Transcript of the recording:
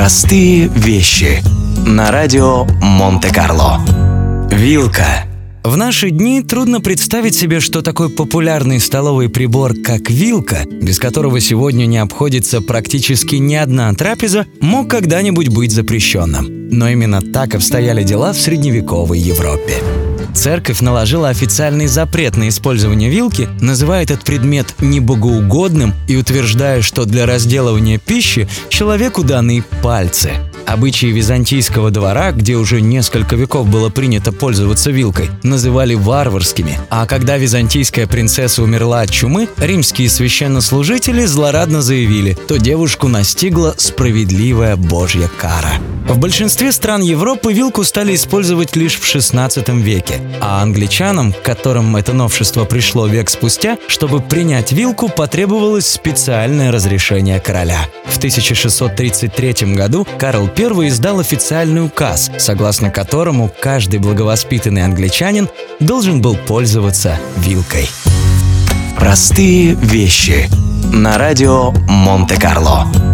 Простые вещи. На радио Монте-Карло. Вилка. В наши дни трудно представить себе, что такой популярный столовый прибор, как вилка, без которого сегодня не обходится практически ни одна трапеза, мог когда-нибудь быть запрещенным. Но именно так обстояли дела в средневековой Европе. Церковь наложила официальный запрет на использование вилки, называя этот предмет небогоугодным и утверждая, что для разделывания пищи человеку даны пальцы. Обычаи византийского двора, где уже несколько веков было принято пользоваться вилкой, называли варварскими. А когда византийская принцесса умерла от чумы, римские священнослужители злорадно заявили, то девушку настигла справедливая божья кара. В большинстве стран Европы вилку стали использовать лишь в 16 веке, а англичанам, к которым это новшество пришло век спустя, чтобы принять вилку, потребовалось специальное разрешение короля. В 1633 году Карл I издал официальный указ, согласно которому каждый благовоспитанный англичанин должен был пользоваться вилкой. Простые вещи. На радио Монте-Карло.